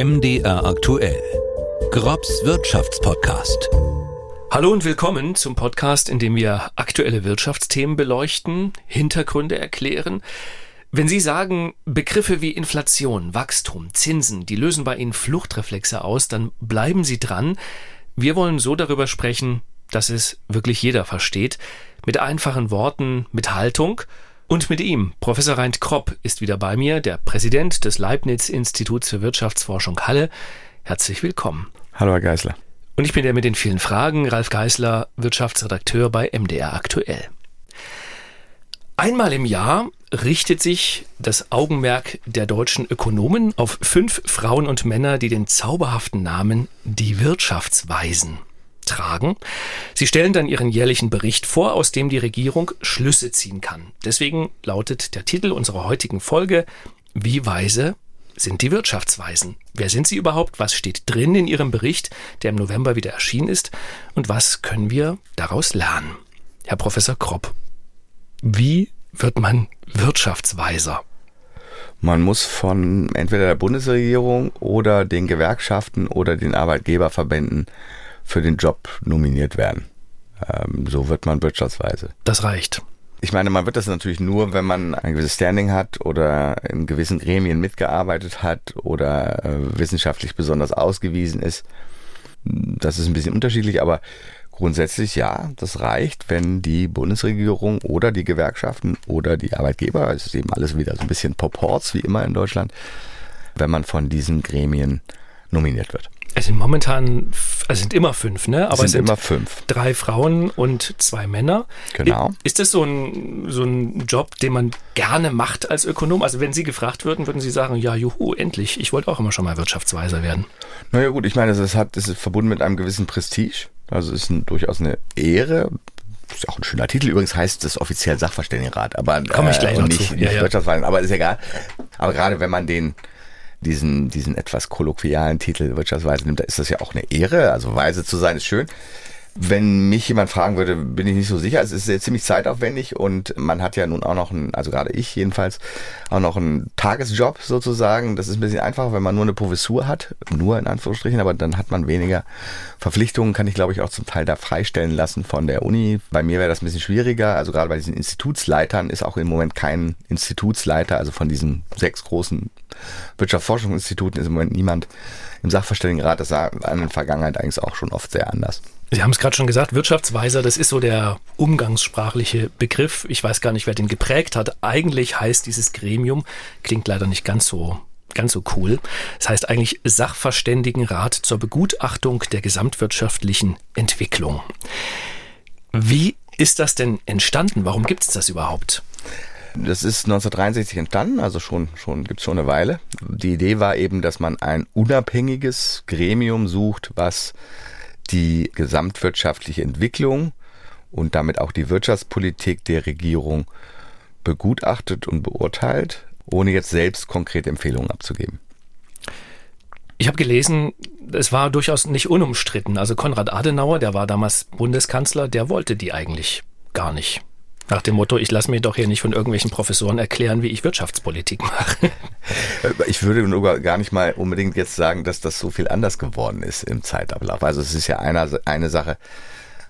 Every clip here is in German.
MDR aktuell. Grobs Wirtschaftspodcast. Hallo und willkommen zum Podcast, in dem wir aktuelle Wirtschaftsthemen beleuchten, Hintergründe erklären. Wenn Sie sagen, Begriffe wie Inflation, Wachstum, Zinsen, die lösen bei Ihnen Fluchtreflexe aus, dann bleiben Sie dran. Wir wollen so darüber sprechen, dass es wirklich jeder versteht, mit einfachen Worten, mit Haltung – und mit ihm, Professor Reint Kropp, ist wieder bei mir, der Präsident des Leibniz-Instituts für Wirtschaftsforschung Halle. Herzlich willkommen. Hallo, Herr Geisler. Und ich bin der mit den vielen Fragen, Ralf Geisler, Wirtschaftsredakteur bei MDR Aktuell. Einmal im Jahr richtet sich das Augenmerk der deutschen Ökonomen auf fünf Frauen und Männer, die den zauberhaften Namen die Wirtschaftsweisen tragen. Sie stellen dann ihren jährlichen Bericht vor, aus dem die Regierung Schlüsse ziehen kann. Deswegen lautet der Titel unserer heutigen Folge Wie weise sind die Wirtschaftsweisen? Wer sind sie überhaupt? Was steht drin in ihrem Bericht, der im November wieder erschienen ist? Und was können wir daraus lernen? Herr Professor Kropp, wie wird man Wirtschaftsweiser? Man muss von entweder der Bundesregierung oder den Gewerkschaften oder den Arbeitgeberverbänden für den Job nominiert werden. Ähm, so wird man wirtschaftsweise. Das reicht. Ich meine, man wird das natürlich nur, wenn man ein gewisses Standing hat oder in gewissen Gremien mitgearbeitet hat oder äh, wissenschaftlich besonders ausgewiesen ist. Das ist ein bisschen unterschiedlich, aber grundsätzlich ja, das reicht, wenn die Bundesregierung oder die Gewerkschaften oder die Arbeitgeber, es ist eben alles wieder so ein bisschen Proports wie immer in Deutschland, wenn man von diesen Gremien nominiert wird. Es sind momentan, es sind immer fünf, ne? Aber es sind, sind immer fünf. Drei Frauen und zwei Männer. Genau. Ist das so ein, so ein Job, den man gerne macht als Ökonom? Also wenn Sie gefragt würden, würden Sie sagen, ja, juhu, endlich. Ich wollte auch immer schon mal Wirtschaftsweiser werden. Naja gut, ich meine, es ist, verbunden mit einem gewissen Prestige. Also es ist ein, durchaus eine Ehre, ist auch ein schöner Titel. Übrigens heißt es offiziell Sachverständigenrat, aber Komme ich gleich äh, noch nicht, zu. nicht ja, ja. aber ist egal. Aber gerade wenn man den diesen, diesen etwas kolloquialen Titel Wirtschaftsweise nimmt, da ist das ja auch eine Ehre. Also weise zu sein ist schön. Wenn mich jemand fragen würde, bin ich nicht so sicher. Es ist sehr ziemlich zeitaufwendig und man hat ja nun auch noch einen, also gerade ich jedenfalls, auch noch einen Tagesjob sozusagen. Das ist ein bisschen einfacher, wenn man nur eine Professur hat, nur in Anführungsstrichen, aber dann hat man weniger Verpflichtungen, kann ich glaube ich auch zum Teil da freistellen lassen von der Uni. Bei mir wäre das ein bisschen schwieriger. Also gerade bei diesen Institutsleitern ist auch im Moment kein Institutsleiter, also von diesen sechs großen Wirtschaftsforschungsinstituten ist im Moment niemand im Sachverständigenrat. Das war in der Vergangenheit eigentlich auch schon oft sehr anders. Sie haben es gerade schon gesagt, Wirtschaftsweiser, das ist so der umgangssprachliche Begriff. Ich weiß gar nicht, wer den geprägt hat. Eigentlich heißt dieses Gremium, klingt leider nicht ganz so ganz so cool. Das heißt eigentlich Sachverständigenrat zur Begutachtung der gesamtwirtschaftlichen Entwicklung. Wie ist das denn entstanden? Warum gibt es das überhaupt? Das ist 1963 entstanden, also schon, schon gibt es schon eine Weile. Die Idee war eben, dass man ein unabhängiges Gremium sucht, was die gesamtwirtschaftliche Entwicklung und damit auch die Wirtschaftspolitik der Regierung begutachtet und beurteilt, ohne jetzt selbst konkrete Empfehlungen abzugeben. Ich habe gelesen, es war durchaus nicht unumstritten. Also Konrad Adenauer, der war damals Bundeskanzler, der wollte die eigentlich gar nicht. Nach dem Motto, ich lasse mir doch hier nicht von irgendwelchen Professoren erklären, wie ich Wirtschaftspolitik mache. Ich würde nur gar nicht mal unbedingt jetzt sagen, dass das so viel anders geworden ist im Zeitablauf. Also es ist ja eine, eine Sache,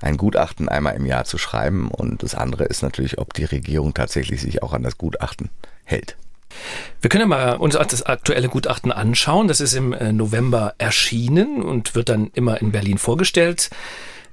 ein Gutachten einmal im Jahr zu schreiben und das andere ist natürlich, ob die Regierung tatsächlich sich auch an das Gutachten hält. Wir können ja mal uns das aktuelle Gutachten anschauen. Das ist im äh, November erschienen und wird dann immer in Berlin vorgestellt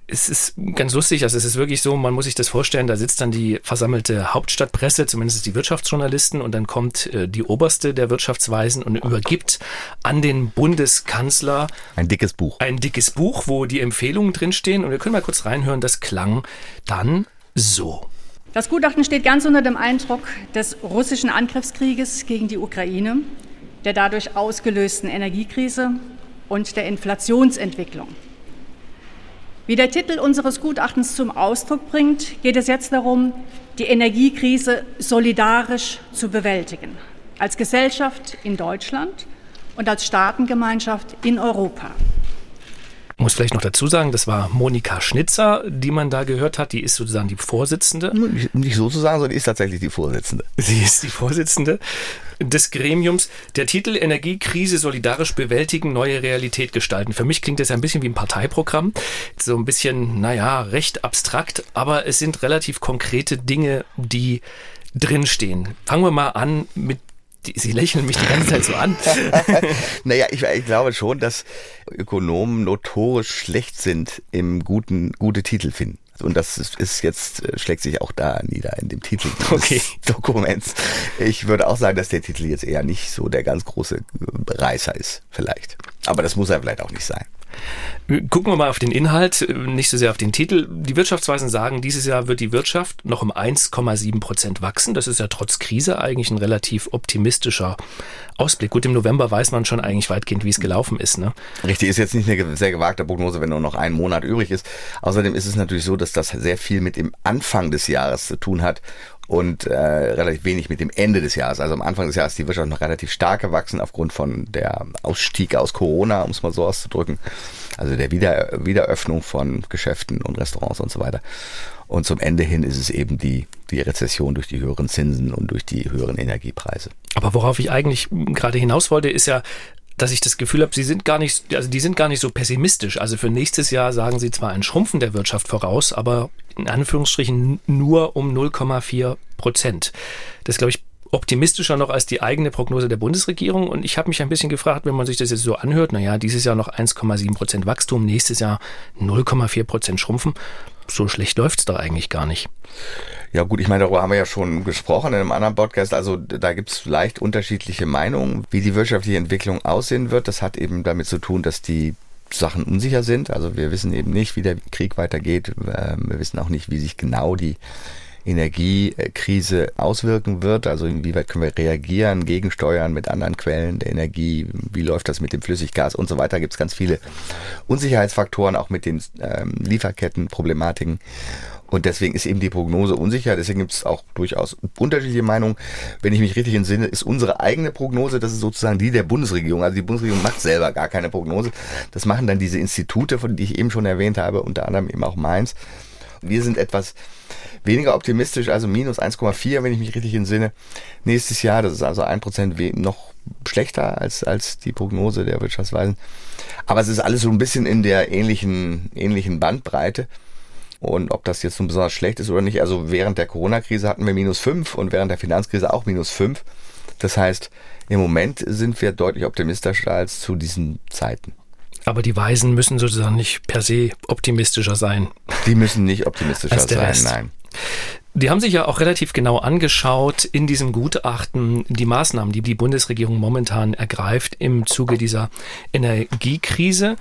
es ist ganz lustig, also es ist wirklich so, man muss sich das vorstellen, da sitzt dann die versammelte Hauptstadtpresse, zumindest die Wirtschaftsjournalisten, und dann kommt äh, die oberste der Wirtschaftsweisen und übergibt an den Bundeskanzler ein dickes Buch. Ein dickes Buch, wo die Empfehlungen drinstehen. Und wir können mal kurz reinhören, das klang dann so. Das Gutachten steht ganz unter dem Eindruck des russischen Angriffskrieges gegen die Ukraine, der dadurch ausgelösten Energiekrise und der Inflationsentwicklung. Wie der Titel unseres Gutachtens zum Ausdruck bringt, geht es jetzt darum, die Energiekrise solidarisch zu bewältigen, als Gesellschaft in Deutschland und als Staatengemeinschaft in Europa. Ich muss vielleicht noch dazu sagen, das war Monika Schnitzer, die man da gehört hat. Die ist sozusagen die Vorsitzende. Nicht, sozusagen, sondern die ist tatsächlich die Vorsitzende. Sie ist die Vorsitzende. Des Gremiums. Der Titel Energiekrise solidarisch bewältigen, neue Realität gestalten. Für mich klingt das ein bisschen wie ein Parteiprogramm. So ein bisschen, naja, recht abstrakt, aber es sind relativ konkrete Dinge, die drinstehen. Fangen wir mal an mit Sie lächeln mich die ganze Zeit so an. naja, ich, ich, glaube schon, dass Ökonomen notorisch schlecht sind im guten, gute Titel finden. Und das ist jetzt, äh, schlägt sich auch da nieder in dem Titel des okay. Dokuments. Ich würde auch sagen, dass der Titel jetzt eher nicht so der ganz große Reißer ist, vielleicht. Aber das muss er vielleicht auch nicht sein. Gucken wir mal auf den Inhalt, nicht so sehr auf den Titel. Die Wirtschaftsweisen sagen, dieses Jahr wird die Wirtschaft noch um 1,7 Prozent wachsen. Das ist ja trotz Krise eigentlich ein relativ optimistischer Ausblick. Gut, im November weiß man schon eigentlich weitgehend, wie es gelaufen ist. Ne? Richtig, ist jetzt nicht eine sehr gewagte Prognose, wenn nur noch ein Monat übrig ist. Außerdem ist es natürlich so, dass das sehr viel mit dem Anfang des Jahres zu tun hat und äh, relativ wenig mit dem Ende des Jahres. Also am Anfang des Jahres ist die Wirtschaft noch relativ stark gewachsen aufgrund von der Ausstieg aus Corona, um es mal so auszudrücken. Also der Wieder Wiederöffnung von Geschäften und Restaurants und so weiter. Und zum Ende hin ist es eben die, die Rezession durch die höheren Zinsen und durch die höheren Energiepreise. Aber worauf ich eigentlich gerade hinaus wollte, ist ja, dass ich das Gefühl habe, sie sind gar nicht, also die sind gar nicht so pessimistisch. Also für nächstes Jahr sagen sie zwar ein Schrumpfen der Wirtschaft voraus, aber in Anführungsstrichen nur um 0,4 Prozent. Das glaube ich optimistischer noch als die eigene Prognose der Bundesregierung. Und ich habe mich ein bisschen gefragt, wenn man sich das jetzt so anhört, naja, dieses Jahr noch 1,7 Prozent Wachstum, nächstes Jahr 0,4 Prozent Schrumpfen. So schlecht läuft es doch eigentlich gar nicht. Ja gut, ich meine, darüber haben wir ja schon gesprochen in einem anderen Podcast. Also da gibt es leicht unterschiedliche Meinungen, wie die wirtschaftliche Entwicklung aussehen wird. Das hat eben damit zu tun, dass die Sachen unsicher sind. Also wir wissen eben nicht, wie der Krieg weitergeht. Ähm, wir wissen auch nicht, wie sich genau die Energiekrise auswirken wird. Also inwieweit können wir reagieren, gegensteuern mit anderen Quellen der Energie, wie läuft das mit dem Flüssiggas und so weiter. Gibt es ganz viele Unsicherheitsfaktoren, auch mit den ähm, Lieferkettenproblematiken. Und deswegen ist eben die Prognose unsicher. Deswegen gibt es auch durchaus unterschiedliche Meinungen. Wenn ich mich richtig entsinne, ist unsere eigene Prognose, das ist sozusagen die der Bundesregierung. Also die Bundesregierung macht selber gar keine Prognose. Das machen dann diese Institute, von die ich eben schon erwähnt habe, unter anderem eben auch Mainz. Wir sind etwas weniger optimistisch, also minus 1,4, wenn ich mich richtig entsinne. Nächstes Jahr, das ist also ein Prozent noch schlechter als, als die Prognose der Wirtschaftsweisen. Aber es ist alles so ein bisschen in der ähnlichen, ähnlichen Bandbreite. Und ob das jetzt nun besonders schlecht ist oder nicht, also während der Corona-Krise hatten wir minus fünf und während der Finanzkrise auch minus fünf. Das heißt, im Moment sind wir deutlich optimistischer als zu diesen Zeiten. Aber die Weisen müssen sozusagen nicht per se optimistischer sein. Die müssen nicht optimistischer sein, Rest. nein. Die haben sich ja auch relativ genau angeschaut in diesem Gutachten die Maßnahmen, die die Bundesregierung momentan ergreift im Zuge dieser Energiekrise.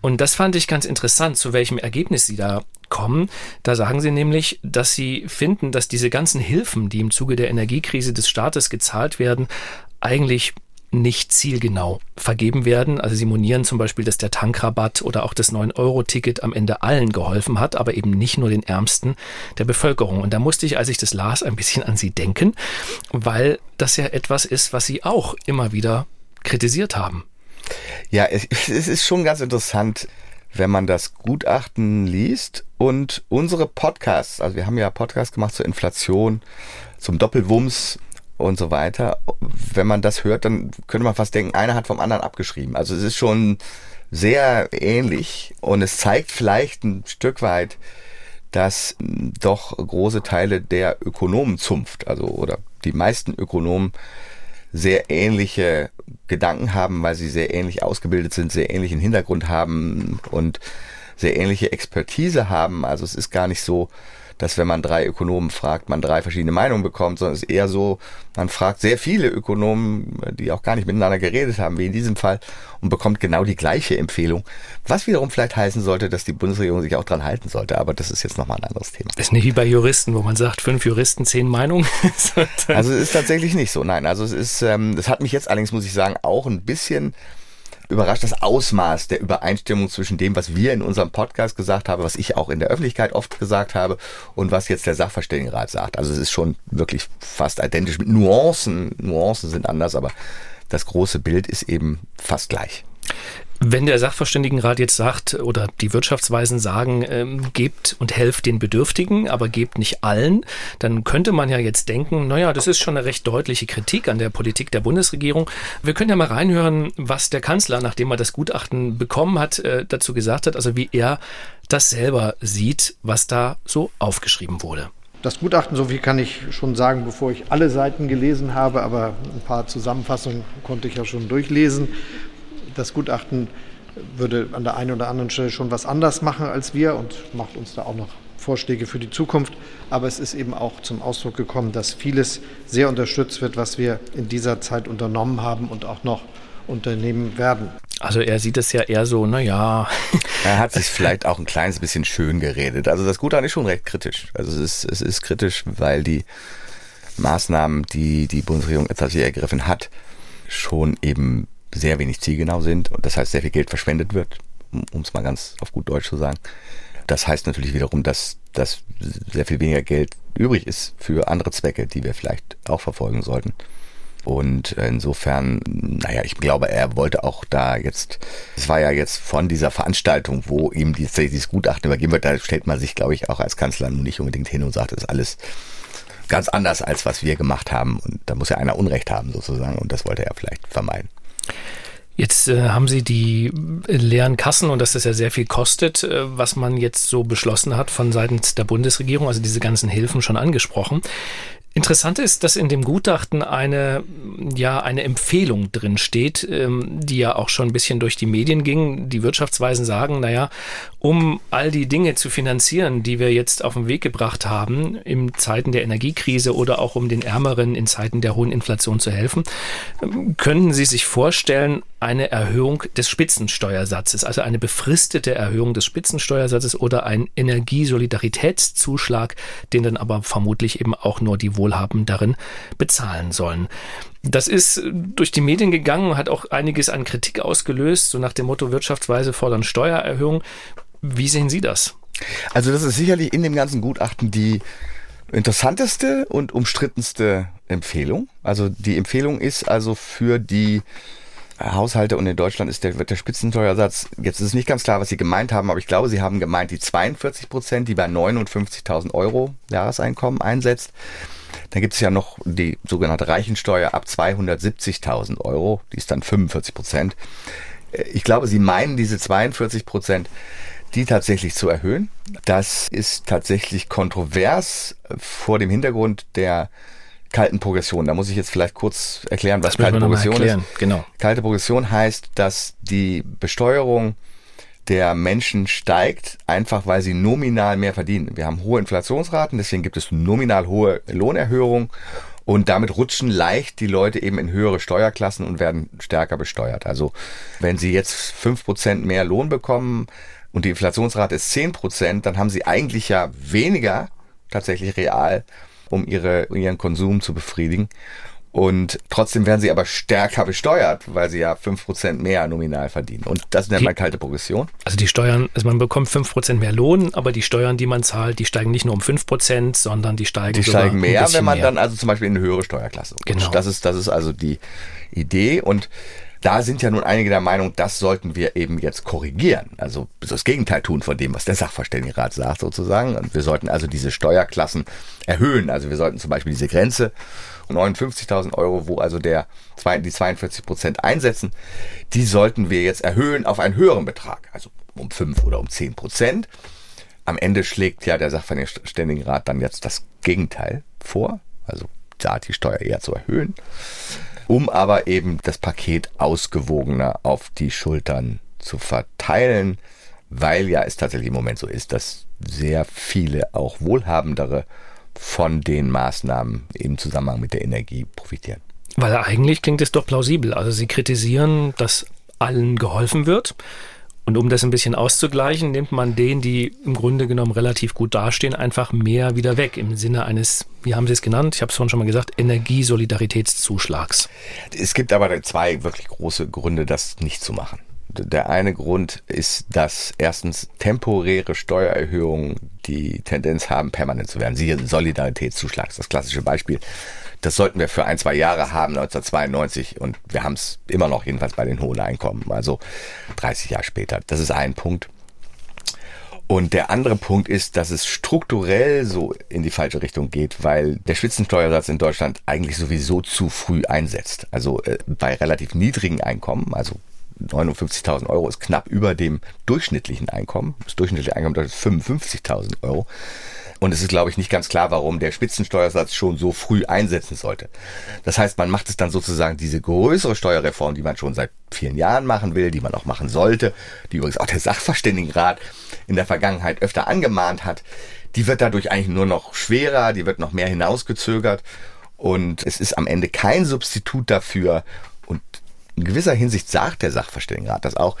Und das fand ich ganz interessant, zu welchem Ergebnis sie da kommen. Da sagen sie nämlich, dass sie finden, dass diese ganzen Hilfen, die im Zuge der Energiekrise des Staates gezahlt werden, eigentlich nicht zielgenau vergeben werden. Also sie monieren zum Beispiel, dass der Tankrabatt oder auch das 9-Euro-Ticket am Ende allen geholfen hat, aber eben nicht nur den Ärmsten der Bevölkerung. Und da musste ich, als ich das las, ein bisschen an sie denken, weil das ja etwas ist, was sie auch immer wieder kritisiert haben. Ja, es, ist schon ganz interessant, wenn man das Gutachten liest und unsere Podcasts, also wir haben ja Podcasts gemacht zur Inflation, zum Doppelwumms und so weiter. Wenn man das hört, dann könnte man fast denken, einer hat vom anderen abgeschrieben. Also es ist schon sehr ähnlich und es zeigt vielleicht ein Stück weit, dass doch große Teile der Ökonomenzunft, also oder die meisten Ökonomen sehr ähnliche Gedanken haben, weil sie sehr ähnlich ausgebildet sind, sehr ähnlichen Hintergrund haben und sehr ähnliche Expertise haben. Also es ist gar nicht so, dass wenn man drei Ökonomen fragt, man drei verschiedene Meinungen bekommt, sondern es ist eher so, man fragt sehr viele Ökonomen, die auch gar nicht miteinander geredet haben, wie in diesem Fall, und bekommt genau die gleiche Empfehlung. Was wiederum vielleicht heißen sollte, dass die Bundesregierung sich auch dran halten sollte, aber das ist jetzt nochmal ein anderes Thema. Das ist nicht wie bei Juristen, wo man sagt, fünf Juristen, zehn Meinungen. also es ist tatsächlich nicht so, nein. Also es ist, ähm, das hat mich jetzt allerdings, muss ich sagen, auch ein bisschen überrascht das Ausmaß der Übereinstimmung zwischen dem, was wir in unserem Podcast gesagt haben, was ich auch in der Öffentlichkeit oft gesagt habe und was jetzt der Sachverständigenrat sagt. Also es ist schon wirklich fast identisch mit Nuancen. Nuancen sind anders, aber das große Bild ist eben fast gleich. Wenn der Sachverständigenrat jetzt sagt oder die Wirtschaftsweisen sagen, ähm, gebt und helft den Bedürftigen, aber gebt nicht allen, dann könnte man ja jetzt denken, naja, das ist schon eine recht deutliche Kritik an der Politik der Bundesregierung. Wir können ja mal reinhören, was der Kanzler, nachdem er das Gutachten bekommen hat, äh, dazu gesagt hat, also wie er das selber sieht, was da so aufgeschrieben wurde. Das Gutachten, so viel kann ich schon sagen, bevor ich alle Seiten gelesen habe, aber ein paar Zusammenfassungen konnte ich ja schon durchlesen das Gutachten würde an der einen oder anderen Stelle schon was anders machen als wir und macht uns da auch noch Vorschläge für die Zukunft. Aber es ist eben auch zum Ausdruck gekommen, dass vieles sehr unterstützt wird, was wir in dieser Zeit unternommen haben und auch noch unternehmen werden. Also er sieht es ja eher so, naja. Er hat sich vielleicht auch ein kleines bisschen schön geredet. Also das Gutachten ist schon recht kritisch. Also es ist, es ist kritisch, weil die Maßnahmen, die die Bundesregierung tatsächlich ergriffen hat, schon eben sehr wenig zielgenau sind und das heißt sehr viel Geld verschwendet wird, um es mal ganz auf gut Deutsch zu sagen. Das heißt natürlich wiederum, dass, dass sehr viel weniger Geld übrig ist für andere Zwecke, die wir vielleicht auch verfolgen sollten. Und insofern, naja, ich glaube, er wollte auch da jetzt, es war ja jetzt von dieser Veranstaltung, wo ihm dieses, Gutachten übergeben wird, da stellt man sich, glaube ich, auch als Kanzler nicht unbedingt hin und sagt, das ist alles ganz anders, als was wir gemacht haben. Und da muss ja einer Unrecht haben, sozusagen. Und das wollte er vielleicht vermeiden. Jetzt äh, haben Sie die leeren Kassen und dass das ja sehr viel kostet, äh, was man jetzt so beschlossen hat von seitens der Bundesregierung, also diese ganzen Hilfen schon angesprochen. Interessant ist, dass in dem Gutachten eine, ja, eine Empfehlung drin steht, ähm, die ja auch schon ein bisschen durch die Medien ging. Die Wirtschaftsweisen sagen, naja, um all die Dinge zu finanzieren, die wir jetzt auf den Weg gebracht haben, in Zeiten der Energiekrise oder auch um den Ärmeren in Zeiten der hohen Inflation zu helfen, ähm, können Sie sich vorstellen, eine Erhöhung des Spitzensteuersatzes, also eine befristete Erhöhung des Spitzensteuersatzes oder ein Energiesolidaritätszuschlag, den dann aber vermutlich eben auch nur die Wohlhabenderen bezahlen sollen. Das ist durch die Medien gegangen, hat auch einiges an Kritik ausgelöst, so nach dem Motto Wirtschaftsweise fordern Steuererhöhung. Wie sehen Sie das? Also das ist sicherlich in dem ganzen Gutachten die interessanteste und umstrittenste Empfehlung. Also die Empfehlung ist also für die Haushalte und in Deutschland ist der, wird der Spitzensteuersatz, jetzt ist es nicht ganz klar, was Sie gemeint haben, aber ich glaube, Sie haben gemeint die 42 Prozent, die bei 59.000 Euro Jahreseinkommen einsetzt. Dann gibt es ja noch die sogenannte Reichensteuer ab 270.000 Euro, die ist dann 45 Prozent. Ich glaube, Sie meinen diese 42 Prozent, die tatsächlich zu erhöhen. Das ist tatsächlich kontrovers vor dem Hintergrund der kalten Progression. Da muss ich jetzt vielleicht kurz erklären, was kalte Progression ist. Genau. Kalte Progression heißt, dass die Besteuerung der Menschen steigt, einfach weil sie nominal mehr verdienen. Wir haben hohe Inflationsraten, deswegen gibt es nominal hohe Lohnerhöhungen und damit rutschen leicht die Leute eben in höhere Steuerklassen und werden stärker besteuert. Also wenn sie jetzt fünf Prozent mehr Lohn bekommen und die Inflationsrate ist zehn Prozent, dann haben sie eigentlich ja weniger tatsächlich real um ihre, ihren Konsum zu befriedigen. Und trotzdem werden sie aber stärker besteuert, weil sie ja fünf Prozent mehr nominal verdienen. Und das nennt man kalte Progression. Also die Steuern, also man bekommt fünf Prozent mehr Lohn, aber die Steuern, die man zahlt, die steigen nicht nur um fünf Prozent, sondern die steigen Die steigen mehr, wenn man mehr. dann also zum Beispiel in eine höhere Steuerklasse rutscht. Genau. Das ist, das ist also die Idee. Und da sind ja nun einige der Meinung, das sollten wir eben jetzt korrigieren. Also das Gegenteil tun von dem, was der Sachverständigenrat sagt sozusagen. Und wir sollten also diese Steuerklassen erhöhen. Also wir sollten zum Beispiel diese Grenze 59.000 Euro, wo also der, die 42 Prozent einsetzen, die sollten wir jetzt erhöhen auf einen höheren Betrag. Also um 5 oder um 10 Prozent. Am Ende schlägt ja der Sachverständigenrat dann jetzt das Gegenteil vor. Also da die Steuer eher zu erhöhen um aber eben das Paket ausgewogener auf die Schultern zu verteilen, weil ja es tatsächlich im Moment so ist, dass sehr viele auch wohlhabendere von den Maßnahmen im Zusammenhang mit der Energie profitieren. Weil eigentlich klingt es doch plausibel. Also Sie kritisieren, dass allen geholfen wird. Und um das ein bisschen auszugleichen, nimmt man denen, die im Grunde genommen relativ gut dastehen, einfach mehr wieder weg im Sinne eines, wie haben Sie es genannt? Ich habe es vorhin schon mal gesagt, Energiesolidaritätszuschlags. Es gibt aber zwei wirklich große Gründe, das nicht zu machen. Der eine Grund ist, dass erstens temporäre Steuererhöhungen die Tendenz haben, permanent zu werden. Siehe Solidaritätszuschlag, das klassische Beispiel. Das sollten wir für ein, zwei Jahre haben, 1992, und wir haben es immer noch, jedenfalls bei den hohen Einkommen, also 30 Jahre später. Das ist ein Punkt. Und der andere Punkt ist, dass es strukturell so in die falsche Richtung geht, weil der Spitzensteuersatz in Deutschland eigentlich sowieso zu früh einsetzt. Also äh, bei relativ niedrigen Einkommen, also 59.000 Euro ist knapp über dem durchschnittlichen Einkommen. Das durchschnittliche Einkommen ist 55.000 Euro. Und es ist, glaube ich, nicht ganz klar, warum der Spitzensteuersatz schon so früh einsetzen sollte. Das heißt, man macht es dann sozusagen diese größere Steuerreform, die man schon seit vielen Jahren machen will, die man auch machen sollte, die übrigens auch der Sachverständigenrat in der Vergangenheit öfter angemahnt hat, die wird dadurch eigentlich nur noch schwerer, die wird noch mehr hinausgezögert und es ist am Ende kein Substitut dafür in gewisser Hinsicht sagt der Sachverständigenrat das auch,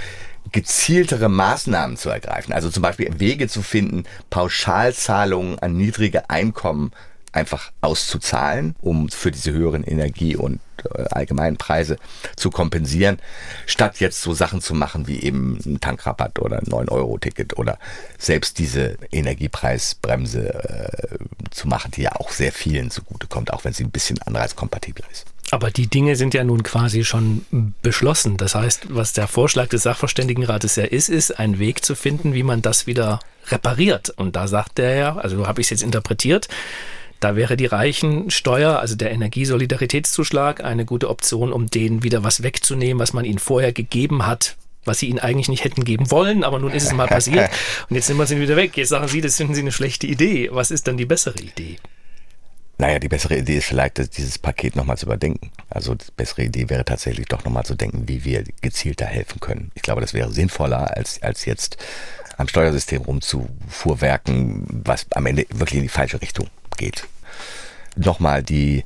gezieltere Maßnahmen zu ergreifen. Also zum Beispiel Wege zu finden, Pauschalzahlungen an niedrige Einkommen einfach auszuzahlen, um für diese höheren Energie- und äh, allgemeinen Preise zu kompensieren, statt jetzt so Sachen zu machen wie eben ein Tankrabatt oder ein 9-Euro-Ticket oder selbst diese Energiepreisbremse äh, zu machen, die ja auch sehr vielen zugutekommt, auch wenn sie ein bisschen anreizkompatibler ist. Aber die Dinge sind ja nun quasi schon beschlossen. Das heißt, was der Vorschlag des Sachverständigenrates ja ist, ist, einen Weg zu finden, wie man das wieder repariert. Und da sagt er ja, also so habe ich es jetzt interpretiert, da wäre die Reichensteuer, also der Energiesolidaritätszuschlag, eine gute Option, um denen wieder was wegzunehmen, was man ihnen vorher gegeben hat, was sie ihnen eigentlich nicht hätten geben wollen, aber nun ist es mal passiert und jetzt nehmen wir sie wieder weg. Jetzt sagen sie, das finden sie eine schlechte Idee. Was ist dann die bessere Idee? Naja, die bessere Idee ist vielleicht, dieses Paket nochmal zu überdenken. Also die bessere Idee wäre tatsächlich doch nochmal zu denken, wie wir gezielter helfen können. Ich glaube, das wäre sinnvoller, als, als jetzt am Steuersystem rumzufuhrwerken, was am Ende wirklich in die falsche Richtung geht. Nochmal, die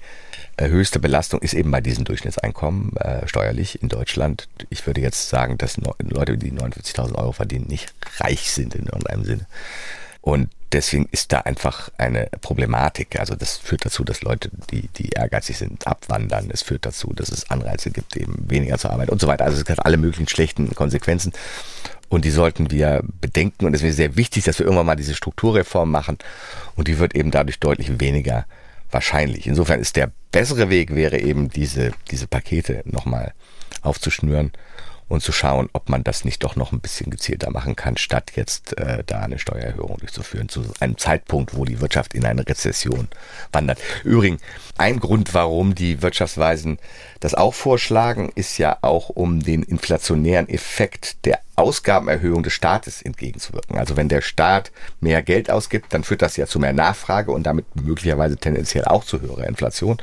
äh, höchste Belastung ist eben bei diesen Durchschnittseinkommen äh, steuerlich in Deutschland. Ich würde jetzt sagen, dass Leute, die 49.000 Euro verdienen, nicht reich sind in irgendeinem Sinne. Und deswegen ist da einfach eine Problematik. Also das führt dazu, dass Leute, die, die ehrgeizig sind, abwandern. Es führt dazu, dass es Anreize gibt, eben weniger zu arbeiten und so weiter. Also es hat alle möglichen schlechten Konsequenzen. Und die sollten wir bedenken. Und es wäre sehr wichtig, dass wir irgendwann mal diese Strukturreform machen. Und die wird eben dadurch deutlich weniger wahrscheinlich. Insofern ist der bessere Weg wäre eben diese, diese Pakete nochmal aufzuschnüren und zu schauen, ob man das nicht doch noch ein bisschen gezielter machen kann, statt jetzt äh, da eine Steuererhöhung durchzuführen, zu einem Zeitpunkt, wo die Wirtschaft in eine Rezession wandert. Übrigens, ein Grund, warum die Wirtschaftsweisen das auch vorschlagen, ist ja auch, um den inflationären Effekt der Ausgabenerhöhung des Staates entgegenzuwirken. Also wenn der Staat mehr Geld ausgibt, dann führt das ja zu mehr Nachfrage und damit möglicherweise tendenziell auch zu höherer Inflation.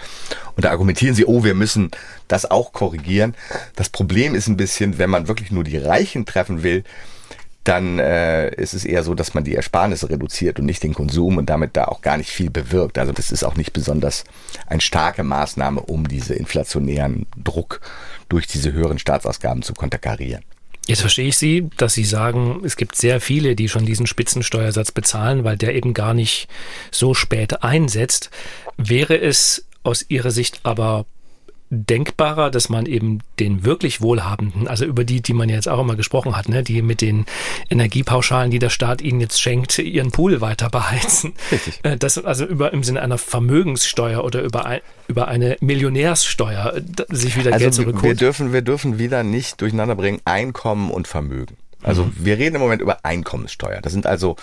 Und da argumentieren sie, oh, wir müssen das auch korrigieren. Das Problem ist ein bisschen, wenn man wirklich nur die Reichen treffen will, dann äh, ist es eher so, dass man die Ersparnisse reduziert und nicht den Konsum und damit da auch gar nicht viel bewirkt. Also das ist auch nicht besonders eine starke Maßnahme, um diese inflationären Druck durch diese höheren Staatsausgaben zu konterkarieren. Jetzt verstehe ich Sie, dass Sie sagen, es gibt sehr viele, die schon diesen Spitzensteuersatz bezahlen, weil der eben gar nicht so spät einsetzt. Wäre es aus Ihrer Sicht aber denkbarer, dass man eben den wirklich Wohlhabenden, also über die, die man jetzt auch immer gesprochen hat, ne, die mit den Energiepauschalen, die der Staat ihnen jetzt schenkt, ihren Pool weiter beheizen. Richtig. Äh, das also über im Sinne einer Vermögenssteuer oder über, ein, über eine Millionärssteuer äh, sich wieder also Geld zurückholt. Wir dürfen, wir dürfen wieder nicht durcheinander bringen Einkommen und Vermögen. Also mhm. wir reden im Moment über Einkommenssteuer. Das sind also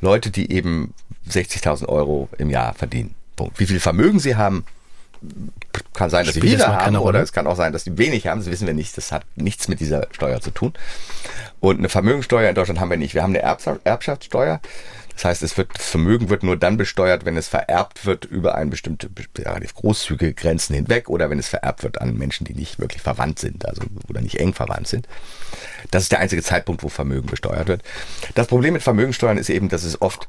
Leute, die eben 60.000 Euro im Jahr verdienen. Punkt. Wie viel Vermögen sie haben, kann sein, dass sie viele haben oder es kann auch sein, dass sie wenig haben. Das wissen wir nicht. Das hat nichts mit dieser Steuer zu tun. Und eine Vermögensteuer in Deutschland haben wir nicht. Wir haben eine Erbschaftssteuer. Das heißt, es wird, das Vermögen wird nur dann besteuert, wenn es vererbt wird über eine bestimmte, relativ großzügige Grenzen hinweg oder wenn es vererbt wird an Menschen, die nicht wirklich verwandt sind, also oder nicht eng verwandt sind. Das ist der einzige Zeitpunkt, wo Vermögen besteuert wird. Das Problem mit Vermögensteuern ist eben, dass es oft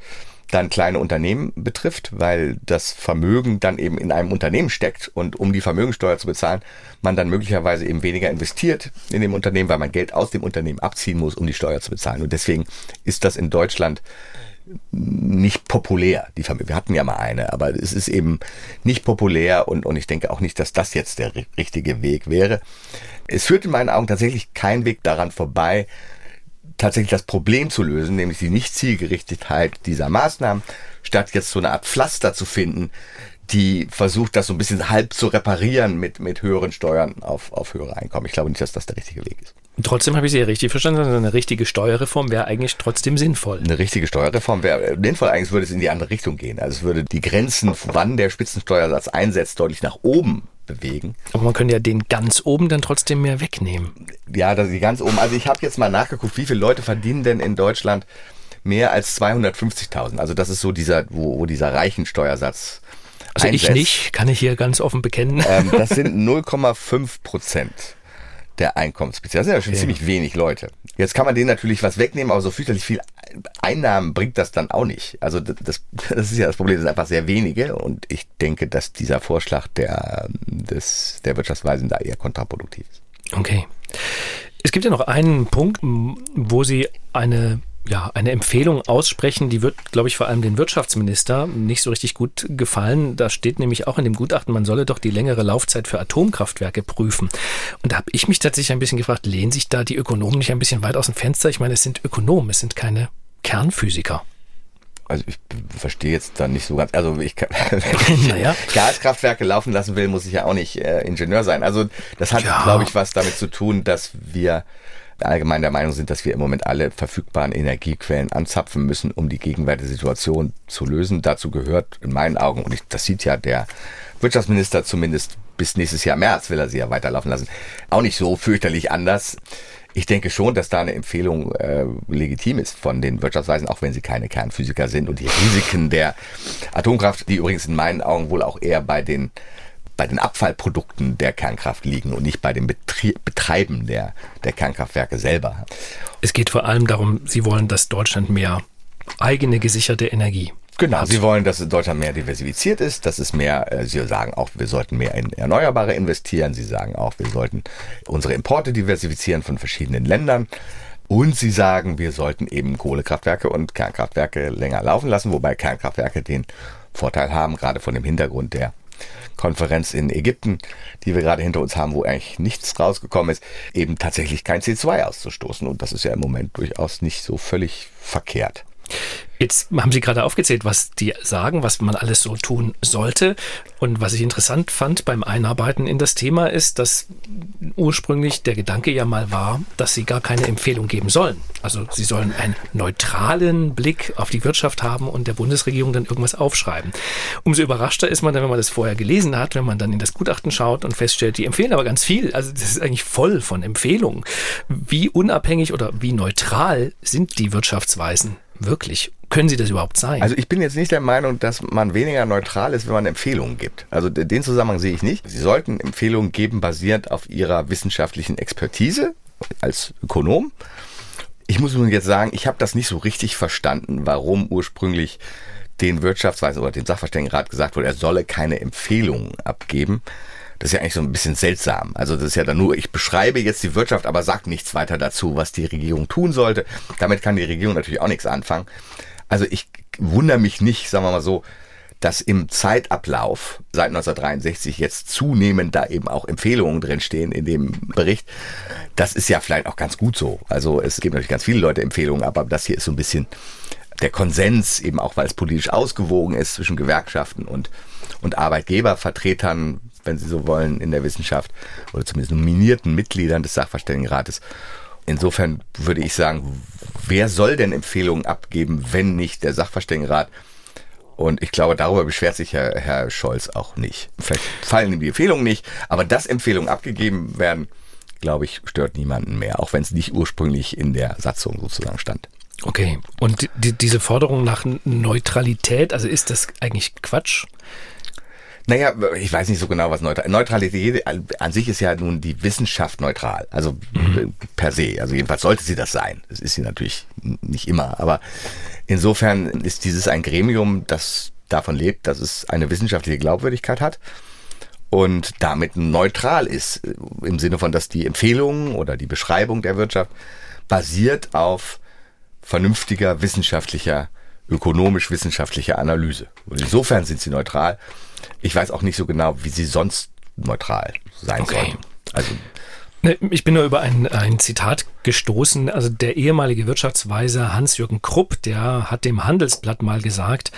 dann kleine Unternehmen betrifft, weil das Vermögen dann eben in einem Unternehmen steckt und um die Vermögensteuer zu bezahlen, man dann möglicherweise eben weniger investiert in dem Unternehmen, weil man Geld aus dem Unternehmen abziehen muss, um die Steuer zu bezahlen. Und deswegen ist das in Deutschland nicht populär. Die Familie, wir hatten ja mal eine, aber es ist eben nicht populär und, und ich denke auch nicht, dass das jetzt der richtige Weg wäre. Es führt in meinen Augen tatsächlich kein Weg daran vorbei, tatsächlich das Problem zu lösen, nämlich die Nicht-Zielgerichtetheit dieser Maßnahmen, statt jetzt so eine Art Pflaster zu finden, die versucht, das so ein bisschen halb zu reparieren mit, mit höheren Steuern auf, auf höhere Einkommen. Ich glaube nicht, dass das der richtige Weg ist. Trotzdem habe ich Sie ja richtig verstanden, also eine richtige Steuerreform wäre eigentlich trotzdem sinnvoll. Eine richtige Steuerreform wäre sinnvoll, eigentlich würde es in die andere Richtung gehen. Also es würde die Grenzen, wann der Spitzensteuersatz einsetzt, deutlich nach oben bewegen. Aber man könnte ja den ganz oben dann trotzdem mehr wegnehmen. Ja, das die ganz oben. Also ich habe jetzt mal nachgeguckt, wie viele Leute verdienen denn in Deutschland mehr als 250.000. Also das ist so dieser, wo, wo dieser Reichensteuersatz also einsetzt. ich nicht, kann ich hier ganz offen bekennen. Ähm, das sind 0,5 Prozent der Einkommensbezieher. Das sind ja schon okay. ziemlich wenig Leute. Jetzt kann man denen natürlich was wegnehmen, aber so fürchterlich viel Einnahmen bringt das dann auch nicht. Also das, das ist ja das Problem, das sind einfach sehr wenige und ich denke, dass dieser Vorschlag der, des, der Wirtschaftsweisen da eher kontraproduktiv ist. Okay. Es gibt ja noch einen Punkt, wo Sie eine ja, eine Empfehlung aussprechen, die wird, glaube ich, vor allem den Wirtschaftsminister nicht so richtig gut gefallen. Da steht nämlich auch in dem Gutachten, man solle doch die längere Laufzeit für Atomkraftwerke prüfen. Und da habe ich mich tatsächlich ein bisschen gefragt, lehnen sich da die Ökonomen nicht ein bisschen weit aus dem Fenster? Ich meine, es sind Ökonomen, es sind keine Kernphysiker. Also ich verstehe jetzt da nicht so ganz, also ich kann, wenn ich naja. Gaskraftwerke laufen lassen will, muss ich ja auch nicht äh, Ingenieur sein. Also das hat, ja. glaube ich, was damit zu tun, dass wir allgemein der Meinung sind, dass wir im Moment alle verfügbaren Energiequellen anzapfen müssen, um die gegenwärtige Situation zu lösen. Dazu gehört in meinen Augen, und ich, das sieht ja der Wirtschaftsminister zumindest bis nächstes Jahr März will er sie ja weiterlaufen lassen, auch nicht so fürchterlich anders. Ich denke schon, dass da eine Empfehlung äh, legitim ist von den Wirtschaftsweisen, auch wenn sie keine Kernphysiker sind und die Risiken der Atomkraft, die übrigens in meinen Augen wohl auch eher bei den bei den Abfallprodukten der Kernkraft liegen und nicht bei dem Betrie Betreiben der, der Kernkraftwerke selber. Es geht vor allem darum, Sie wollen, dass Deutschland mehr eigene gesicherte Energie Genau, hat. Sie wollen, dass Deutschland mehr diversifiziert ist, dass es mehr, äh, Sie sagen auch, wir sollten mehr in Erneuerbare investieren. Sie sagen auch, wir sollten unsere Importe diversifizieren von verschiedenen Ländern. Und sie sagen, wir sollten eben Kohlekraftwerke und Kernkraftwerke länger laufen lassen, wobei Kernkraftwerke den Vorteil haben, gerade von dem Hintergrund der Konferenz in Ägypten, die wir gerade hinter uns haben, wo eigentlich nichts rausgekommen ist, eben tatsächlich kein C2 auszustoßen. Und das ist ja im Moment durchaus nicht so völlig verkehrt. Jetzt haben Sie gerade aufgezählt, was die sagen, was man alles so tun sollte. Und was ich interessant fand beim Einarbeiten in das Thema ist, dass ursprünglich der Gedanke ja mal war, dass Sie gar keine Empfehlung geben sollen. Also Sie sollen einen neutralen Blick auf die Wirtschaft haben und der Bundesregierung dann irgendwas aufschreiben. Umso überraschter ist man dann, wenn man das vorher gelesen hat, wenn man dann in das Gutachten schaut und feststellt, die empfehlen aber ganz viel. Also das ist eigentlich voll von Empfehlungen. Wie unabhängig oder wie neutral sind die Wirtschaftsweisen wirklich? Können sie das überhaupt sein? Also ich bin jetzt nicht der Meinung, dass man weniger neutral ist, wenn man Empfehlungen gibt. Also den Zusammenhang sehe ich nicht. Sie sollten Empfehlungen geben, basierend auf ihrer wissenschaftlichen Expertise als Ökonom. Ich muss nun jetzt sagen, ich habe das nicht so richtig verstanden, warum ursprünglich den Wirtschaftsweisen oder dem Sachverständigenrat gesagt wurde, er solle keine Empfehlungen abgeben. Das ist ja eigentlich so ein bisschen seltsam. Also das ist ja dann nur, ich beschreibe jetzt die Wirtschaft, aber sag nichts weiter dazu, was die Regierung tun sollte. Damit kann die Regierung natürlich auch nichts anfangen. Also ich wundere mich nicht, sagen wir mal so, dass im Zeitablauf seit 1963 jetzt zunehmend da eben auch Empfehlungen drinstehen in dem Bericht. Das ist ja vielleicht auch ganz gut so. Also es gibt natürlich ganz viele Leute Empfehlungen, aber das hier ist so ein bisschen der Konsens, eben auch weil es politisch ausgewogen ist zwischen Gewerkschaften und, und Arbeitgebervertretern, wenn Sie so wollen, in der Wissenschaft oder zumindest nominierten Mitgliedern des Sachverständigenrates. Insofern würde ich sagen, wer soll denn Empfehlungen abgeben, wenn nicht der Sachverständigenrat? Und ich glaube, darüber beschwert sich Herr, Herr Scholz auch nicht. Vielleicht fallen ihm die Empfehlungen nicht, aber dass Empfehlungen abgegeben werden, glaube ich, stört niemanden mehr, auch wenn es nicht ursprünglich in der Satzung sozusagen stand. Okay, und die, diese Forderung nach Neutralität, also ist das eigentlich Quatsch? Naja, ich weiß nicht so genau, was neutral. Neutralität an sich ist ja nun die Wissenschaft neutral. Also mhm. per se. Also jedenfalls sollte sie das sein. Das ist sie natürlich nicht immer. Aber insofern ist dieses ein Gremium, das davon lebt, dass es eine wissenschaftliche Glaubwürdigkeit hat und damit neutral ist. Im Sinne von, dass die Empfehlungen oder die Beschreibung der Wirtschaft basiert auf vernünftiger wissenschaftlicher ökonomisch-wissenschaftliche Analyse. Und insofern sind sie neutral. Ich weiß auch nicht so genau, wie sie sonst neutral sein okay. sollten. Also Ne, ich bin nur über ein, ein Zitat gestoßen. Also der ehemalige Wirtschaftsweiser Hans-Jürgen Krupp, der hat dem Handelsblatt mal gesagt,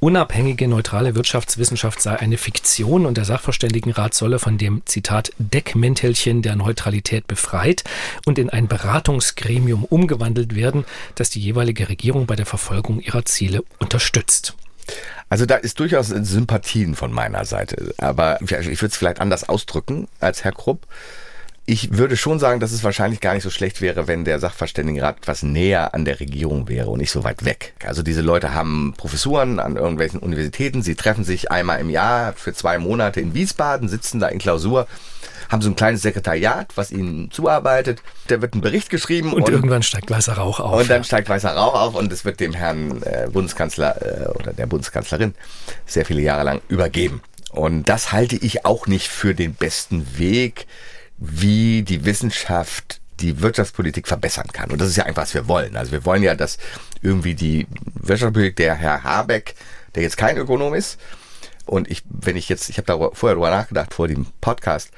unabhängige neutrale Wirtschaftswissenschaft sei eine Fiktion und der Sachverständigenrat solle von dem Zitat Deckmäntelchen der Neutralität befreit und in ein Beratungsgremium umgewandelt werden, das die jeweilige Regierung bei der Verfolgung ihrer Ziele unterstützt. Also da ist durchaus Sympathien von meiner Seite, aber ich würde es vielleicht anders ausdrücken als Herr Krupp ich würde schon sagen, dass es wahrscheinlich gar nicht so schlecht wäre, wenn der Sachverständigenrat etwas näher an der Regierung wäre und nicht so weit weg. Also diese Leute haben Professuren an irgendwelchen Universitäten, sie treffen sich einmal im Jahr für zwei Monate in Wiesbaden, sitzen da in Klausur, haben so ein kleines Sekretariat, was ihnen zuarbeitet. Da wird ein Bericht geschrieben. Und, und irgendwann steigt weißer Rauch auf. Und dann ja. steigt weißer Rauch auf und es wird dem Herrn äh, Bundeskanzler äh, oder der Bundeskanzlerin sehr viele Jahre lang übergeben. Und das halte ich auch nicht für den besten Weg, wie die Wissenschaft die Wirtschaftspolitik verbessern kann. Und das ist ja einfach, was wir wollen. Also wir wollen ja, dass irgendwie die Wirtschaftspolitik, der Herr Habeck, der jetzt kein Ökonom ist, und ich, wenn ich jetzt, ich habe da vorher drüber nachgedacht vor dem Podcast,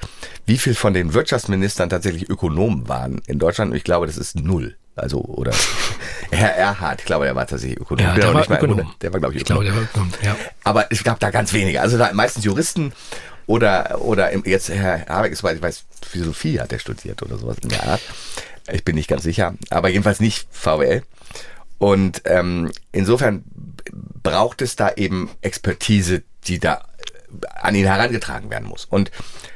wie viel von den Wirtschaftsministern tatsächlich Ökonomen waren in Deutschland. Und ich glaube, das ist null. Also, oder Herr Erhard, ich glaube, der war tatsächlich Ökonom. Ja, der, war Ökonom. der war, glaube ich, Ökonom. Ich glaube, der war Ökonom, ja. Aber es gab da ganz wenige. Also da meistens Juristen oder, oder jetzt Herr Habeck, soweit ich weiß, Philosophie hat er studiert oder sowas in der Art. Ich bin nicht ganz sicher, aber jedenfalls nicht VWL. Und ähm, insofern braucht es da eben Expertise, die da an ihn herangetragen werden muss. Und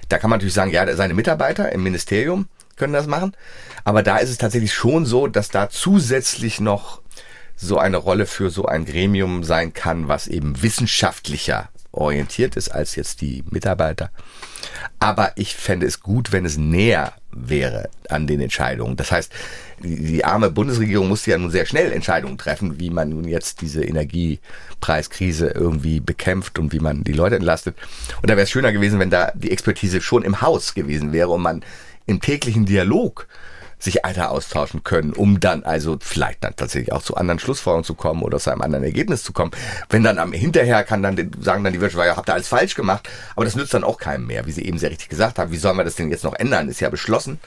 da kann man natürlich sagen, ja, seine Mitarbeiter im Ministerium können das machen. Aber da ist es tatsächlich schon so, dass da zusätzlich noch so eine Rolle für so ein Gremium sein kann, was eben wissenschaftlicher orientiert ist als jetzt die Mitarbeiter. Aber ich fände es gut, wenn es näher wäre an den Entscheidungen. Das heißt, die, arme Bundesregierung musste ja nun sehr schnell Entscheidungen treffen, wie man nun jetzt diese Energiepreiskrise irgendwie bekämpft und wie man die Leute entlastet. Und da wäre es schöner gewesen, wenn da die Expertise schon im Haus gewesen wäre und man im täglichen Dialog sich Alter austauschen können, um dann also vielleicht dann tatsächlich auch zu anderen Schlussfolgerungen zu kommen oder zu einem anderen Ergebnis zu kommen. Wenn dann am hinterher kann dann sagen dann die Wirtschaft, ja, habt ihr alles falsch gemacht, aber das nützt dann auch keinem mehr, wie Sie eben sehr richtig gesagt haben. Wie sollen wir das denn jetzt noch ändern? Ist ja beschlossen.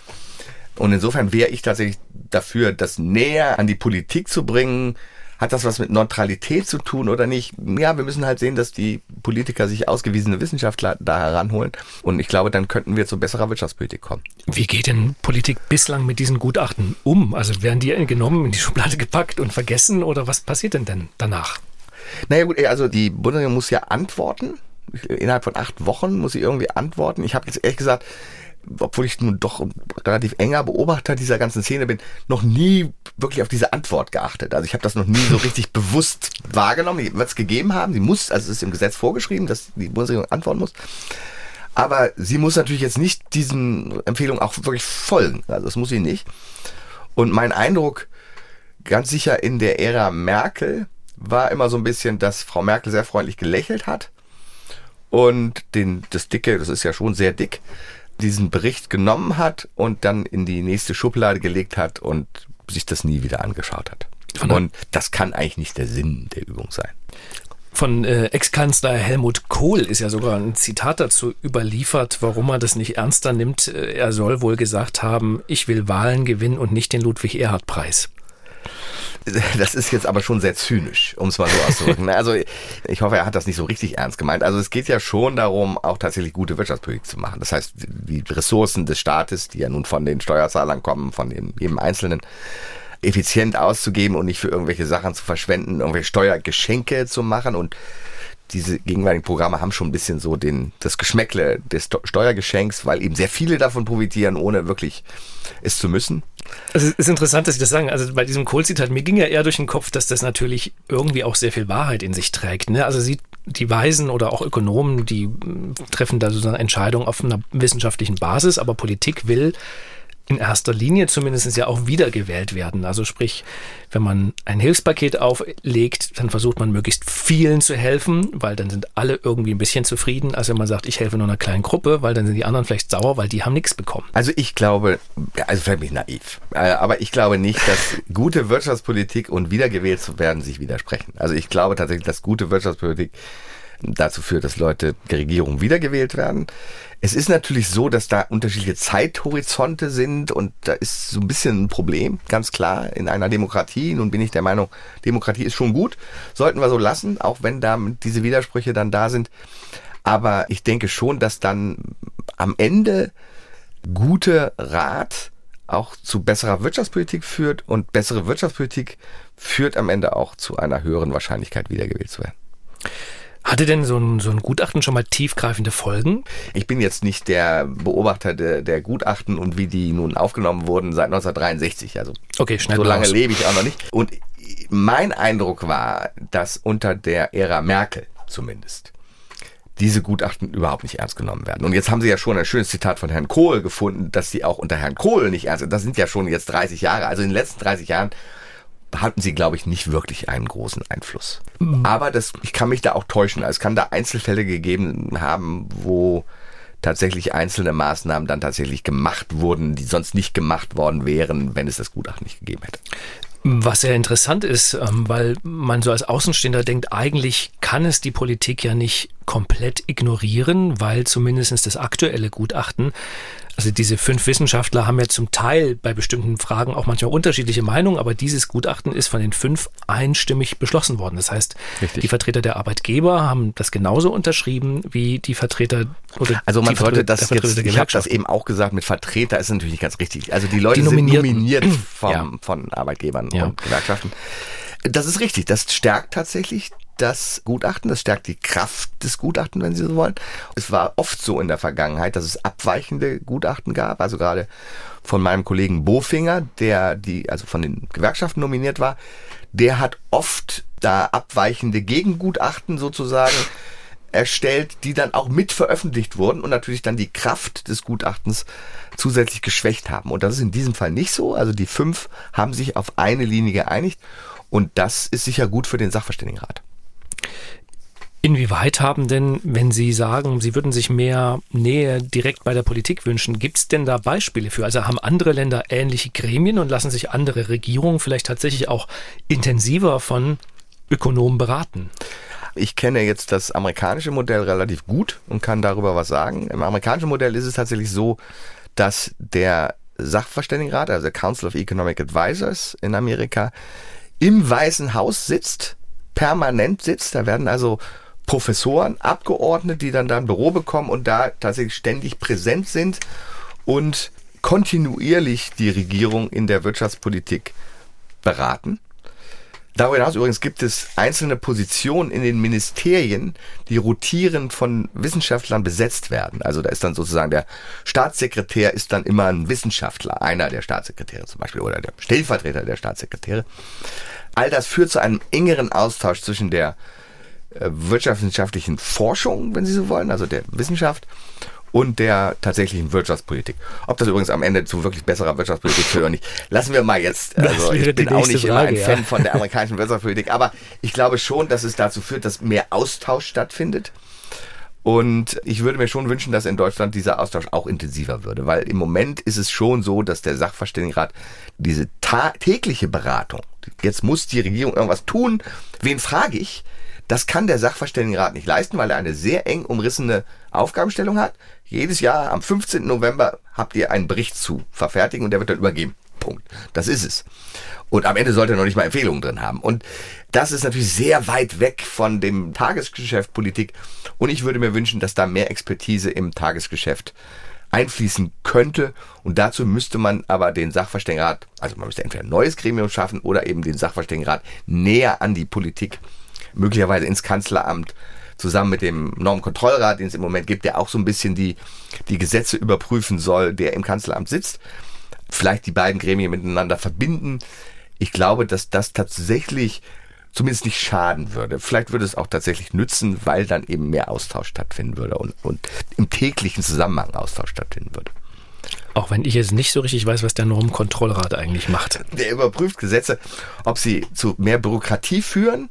Und insofern wäre ich tatsächlich dafür, das näher an die Politik zu bringen, hat das was mit Neutralität zu tun oder nicht? Ja, wir müssen halt sehen, dass die Politiker sich ausgewiesene Wissenschaftler da heranholen. Und ich glaube, dann könnten wir zu besserer Wirtschaftspolitik kommen. Wie geht denn Politik bislang mit diesen Gutachten um? Also werden die genommen, in die Schublade gepackt und vergessen oder was passiert denn denn danach? Naja gut, also die Bundesregierung muss ja antworten. Innerhalb von acht Wochen muss sie irgendwie antworten. Ich habe jetzt ehrlich gesagt obwohl ich nun doch ein relativ enger Beobachter dieser ganzen Szene bin, noch nie wirklich auf diese Antwort geachtet. Also ich habe das noch nie so richtig bewusst wahrgenommen. Die wird es gegeben haben. Sie muss, also es ist im Gesetz vorgeschrieben, dass die Bundesregierung antworten muss. Aber sie muss natürlich jetzt nicht diesen Empfehlungen auch wirklich folgen. Also das muss sie nicht. Und mein Eindruck, ganz sicher in der Ära Merkel, war immer so ein bisschen, dass Frau Merkel sehr freundlich gelächelt hat und den, das Dicke, das ist ja schon sehr dick, diesen Bericht genommen hat und dann in die nächste Schublade gelegt hat und sich das nie wieder angeschaut hat. Und das kann eigentlich nicht der Sinn der Übung sein. Von äh, Ex-Kanzler Helmut Kohl ist ja sogar ein Zitat dazu überliefert, warum er das nicht ernster nimmt. Äh, er soll wohl gesagt haben, ich will Wahlen gewinnen und nicht den Ludwig-Erhard-Preis. Das ist jetzt aber schon sehr zynisch, um es mal so auszudrücken. Also ich hoffe, er hat das nicht so richtig ernst gemeint. Also es geht ja schon darum, auch tatsächlich gute Wirtschaftspolitik zu machen. Das heißt, die Ressourcen des Staates, die ja nun von den Steuerzahlern kommen, von jedem Einzelnen, effizient auszugeben und nicht für irgendwelche Sachen zu verschwenden, irgendwelche Steuergeschenke zu machen und diese gegenwärtigen Programme haben schon ein bisschen so den, das Geschmäckle des Steuergeschenks, weil eben sehr viele davon profitieren, ohne wirklich es zu müssen. Also es ist interessant, dass Sie das sagen. Also bei diesem Kohl-Zitat, mir ging ja eher durch den Kopf, dass das natürlich irgendwie auch sehr viel Wahrheit in sich trägt. Ne? Also Sie, die Weisen oder auch Ökonomen, die treffen da sozusagen Entscheidungen auf einer wissenschaftlichen Basis, aber Politik will in erster Linie zumindest ja auch wiedergewählt werden. Also sprich, wenn man ein Hilfspaket auflegt, dann versucht man möglichst vielen zu helfen, weil dann sind alle irgendwie ein bisschen zufrieden, als wenn man sagt, ich helfe nur einer kleinen Gruppe, weil dann sind die anderen vielleicht sauer, weil die haben nichts bekommen. Also ich glaube, also vielleicht bin ich naiv, äh, aber ich glaube nicht, dass gute Wirtschaftspolitik und wiedergewählt zu werden sich widersprechen. Also ich glaube tatsächlich, dass gute Wirtschaftspolitik dazu führt, dass Leute der Regierung wiedergewählt werden. Es ist natürlich so, dass da unterschiedliche Zeithorizonte sind und da ist so ein bisschen ein Problem, ganz klar, in einer Demokratie. Nun bin ich der Meinung, Demokratie ist schon gut, sollten wir so lassen, auch wenn da diese Widersprüche dann da sind. Aber ich denke schon, dass dann am Ende gute Rat auch zu besserer Wirtschaftspolitik führt und bessere Wirtschaftspolitik führt am Ende auch zu einer höheren Wahrscheinlichkeit, wiedergewählt zu werden. Hatte denn so ein, so ein Gutachten schon mal tiefgreifende Folgen? Ich bin jetzt nicht der Beobachter der, der Gutachten und wie die nun aufgenommen wurden seit 1963. Also okay, schnell so lange raus. lebe ich auch noch nicht. Und mein Eindruck war, dass unter der Ära Merkel zumindest diese Gutachten überhaupt nicht ernst genommen werden. Und jetzt haben Sie ja schon ein schönes Zitat von Herrn Kohl gefunden, dass sie auch unter Herrn Kohl nicht ernst sind. Das sind ja schon jetzt 30 Jahre. Also in den letzten 30 Jahren hatten sie, glaube ich, nicht wirklich einen großen Einfluss. Mhm. Aber das, ich kann mich da auch täuschen. Also es kann da Einzelfälle gegeben haben, wo tatsächlich einzelne Maßnahmen dann tatsächlich gemacht wurden, die sonst nicht gemacht worden wären, wenn es das Gutachten nicht gegeben hätte. Was sehr interessant ist, ähm, weil man so als Außenstehender denkt, eigentlich kann es die Politik ja nicht komplett ignorieren, weil zumindest das aktuelle Gutachten also diese fünf Wissenschaftler haben ja zum Teil bei bestimmten Fragen auch manchmal unterschiedliche Meinungen, aber dieses Gutachten ist von den fünf einstimmig beschlossen worden. Das heißt, Richtig. die Vertreter der Arbeitgeber haben das genauso unterschrieben wie die Vertreter oder Also man sollte das jetzt, ich habe das eben auch gesagt, mit Vertreter ist natürlich nicht ganz richtig. Also die Leute die sind nominiert vom, ja. von Arbeitgebern ja. und Gewerkschaften. Das ist richtig, das stärkt tatsächlich das Gutachten, das stärkt die Kraft des Gutachten, wenn Sie so wollen. Es war oft so in der Vergangenheit, dass es abweichende Gutachten gab, also gerade von meinem Kollegen Bofinger, der die, also von den Gewerkschaften nominiert war, der hat oft da abweichende Gegengutachten sozusagen erstellt, die dann auch mit veröffentlicht wurden und natürlich dann die Kraft des Gutachtens zusätzlich geschwächt haben. Und das ist in diesem Fall nicht so. Also die fünf haben sich auf eine Linie geeinigt und das ist sicher gut für den Sachverständigenrat. Inwieweit haben denn, wenn Sie sagen, Sie würden sich mehr Nähe direkt bei der Politik wünschen, gibt es denn da Beispiele für? Also haben andere Länder ähnliche Gremien und lassen sich andere Regierungen vielleicht tatsächlich auch intensiver von Ökonomen beraten? Ich kenne jetzt das amerikanische Modell relativ gut und kann darüber was sagen. Im amerikanischen Modell ist es tatsächlich so, dass der Sachverständigenrat, also der Council of Economic Advisors in Amerika, im Weißen Haus sitzt, permanent sitzt. Da werden also Professoren, Abgeordnete, die dann da ein Büro bekommen und da tatsächlich ständig präsent sind und kontinuierlich die Regierung in der Wirtschaftspolitik beraten. Darüber hinaus übrigens gibt es einzelne Positionen in den Ministerien, die rotierend von Wissenschaftlern besetzt werden. Also da ist dann sozusagen der Staatssekretär ist dann immer ein Wissenschaftler, einer der Staatssekretäre zum Beispiel oder der Stellvertreter der Staatssekretäre. All das führt zu einem engeren Austausch zwischen der wirtschaftswissenschaftlichen Forschung, wenn Sie so wollen, also der Wissenschaft und der tatsächlichen Wirtschaftspolitik. Ob das übrigens am Ende zu wirklich besserer Wirtschaftspolitik führt oder nicht, lassen wir mal jetzt. Also ich bin auch nicht Frage, immer ein ja. Fan von der amerikanischen Wirtschaftspolitik, aber ich glaube schon, dass es dazu führt, dass mehr Austausch stattfindet. Und ich würde mir schon wünschen, dass in Deutschland dieser Austausch auch intensiver würde, weil im Moment ist es schon so, dass der Sachverständigenrat diese tägliche Beratung, jetzt muss die Regierung irgendwas tun, wen frage ich, das kann der Sachverständigenrat nicht leisten, weil er eine sehr eng umrissene Aufgabenstellung hat. Jedes Jahr am 15. November habt ihr einen Bericht zu verfertigen und der wird dann übergeben. Punkt. Das ist es. Und am Ende sollte er noch nicht mal Empfehlungen drin haben. Und das ist natürlich sehr weit weg von dem Tagesgeschäft Politik. Und ich würde mir wünschen, dass da mehr Expertise im Tagesgeschäft einfließen könnte. Und dazu müsste man aber den Sachverständigenrat, also man müsste entweder ein neues Gremium schaffen oder eben den Sachverständigenrat näher an die Politik möglicherweise ins Kanzleramt zusammen mit dem Normkontrollrat, den es im Moment gibt, der auch so ein bisschen die, die Gesetze überprüfen soll, der im Kanzleramt sitzt. Vielleicht die beiden Gremien miteinander verbinden. Ich glaube, dass das tatsächlich zumindest nicht schaden würde. Vielleicht würde es auch tatsächlich nützen, weil dann eben mehr Austausch stattfinden würde und, und im täglichen Zusammenhang Austausch stattfinden würde. Auch wenn ich jetzt nicht so richtig weiß, was der Normkontrollrat eigentlich macht. Der überprüft Gesetze, ob sie zu mehr Bürokratie führen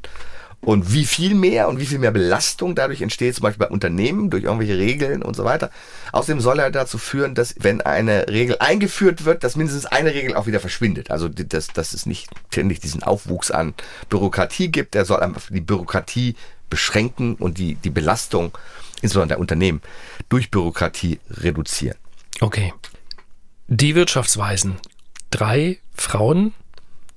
und wie viel mehr und wie viel mehr Belastung dadurch entsteht, zum Beispiel bei Unternehmen durch irgendwelche Regeln und so weiter. Außerdem soll er dazu führen, dass wenn eine Regel eingeführt wird, dass mindestens eine Regel auch wieder verschwindet. Also dass, dass es nicht ständig diesen Aufwuchs an Bürokratie gibt. Er soll einfach die Bürokratie beschränken und die, die Belastung, insbesondere der Unternehmen, durch Bürokratie reduzieren. Okay. Die Wirtschaftsweisen. Drei Frauen,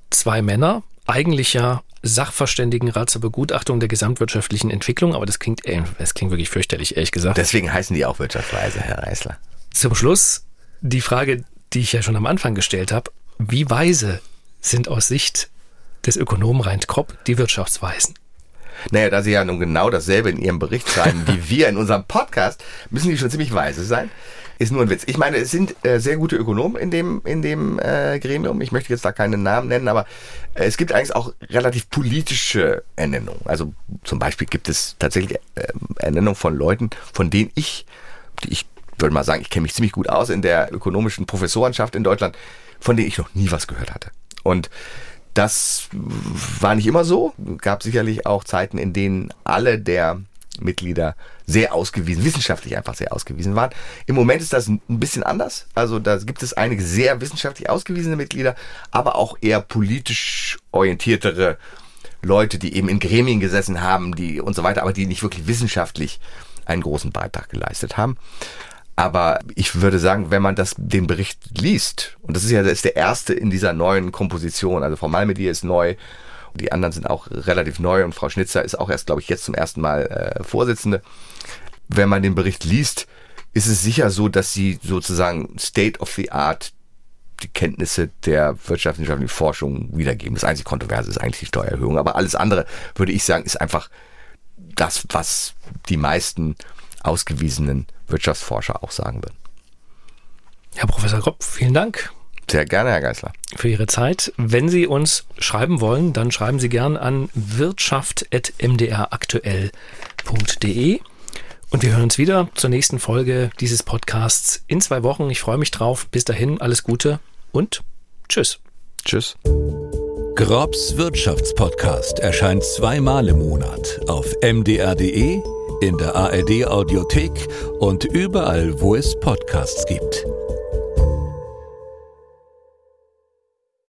zwei Männer, eigentlich ja Sachverständigenrat zur Begutachtung der gesamtwirtschaftlichen Entwicklung, aber das klingt, das klingt wirklich fürchterlich, ehrlich gesagt. Deswegen heißen die auch Wirtschaftsweise, Herr Reißler. Zum Schluss die Frage, die ich ja schon am Anfang gestellt habe. Wie weise sind aus Sicht des Ökonomen Reint Kropp die Wirtschaftsweisen? Naja, da Sie ja nun genau dasselbe in Ihrem Bericht schreiben wie wir in unserem Podcast, müssen die schon ziemlich weise sein. Ist nur ein Witz. Ich meine, es sind äh, sehr gute Ökonomen in dem, in dem äh, Gremium. Ich möchte jetzt da keinen Namen nennen, aber äh, es gibt eigentlich auch relativ politische Ernennungen. Also zum Beispiel gibt es tatsächlich äh, Ernennungen von Leuten, von denen ich, die ich würde mal sagen, ich kenne mich ziemlich gut aus in der ökonomischen Professorenschaft in Deutschland, von denen ich noch nie was gehört hatte. Und das war nicht immer so. Gab sicherlich auch Zeiten, in denen alle der Mitglieder sehr ausgewiesen, wissenschaftlich einfach sehr ausgewiesen waren. Im Moment ist das ein bisschen anders. Also da gibt es einige sehr wissenschaftlich ausgewiesene Mitglieder, aber auch eher politisch orientiertere Leute, die eben in Gremien gesessen haben, die und so weiter, aber die nicht wirklich wissenschaftlich einen großen Beitrag geleistet haben. Aber ich würde sagen, wenn man das, den Bericht liest, und das ist ja das ist der erste in dieser neuen Komposition, also Frau Malmedier ist neu, die anderen sind auch relativ neu und Frau Schnitzer ist auch erst, glaube ich, jetzt zum ersten Mal äh, Vorsitzende. Wenn man den Bericht liest, ist es sicher so, dass sie sozusagen State of the Art die Kenntnisse der wirtschaftswissenschaftlichen Forschung wiedergeben. Das einzige Kontroverse ist eigentlich die Steuererhöhung. Aber alles andere, würde ich sagen, ist einfach das, was die meisten ausgewiesenen Wirtschaftsforscher auch sagen würden. Herr Professor Kropp, vielen Dank. Sehr gerne, Herr Geisler. Für Ihre Zeit. Wenn Sie uns schreiben wollen, dann schreiben Sie gern an wirtschaft.mdraktuell.de. Und wir hören uns wieder zur nächsten Folge dieses Podcasts in zwei Wochen. Ich freue mich drauf. Bis dahin, alles Gute und tschüss. Tschüss. Grobs Wirtschaftspodcast erscheint zweimal im Monat auf mdr.de, in der ARD Audiothek und überall, wo es Podcasts gibt.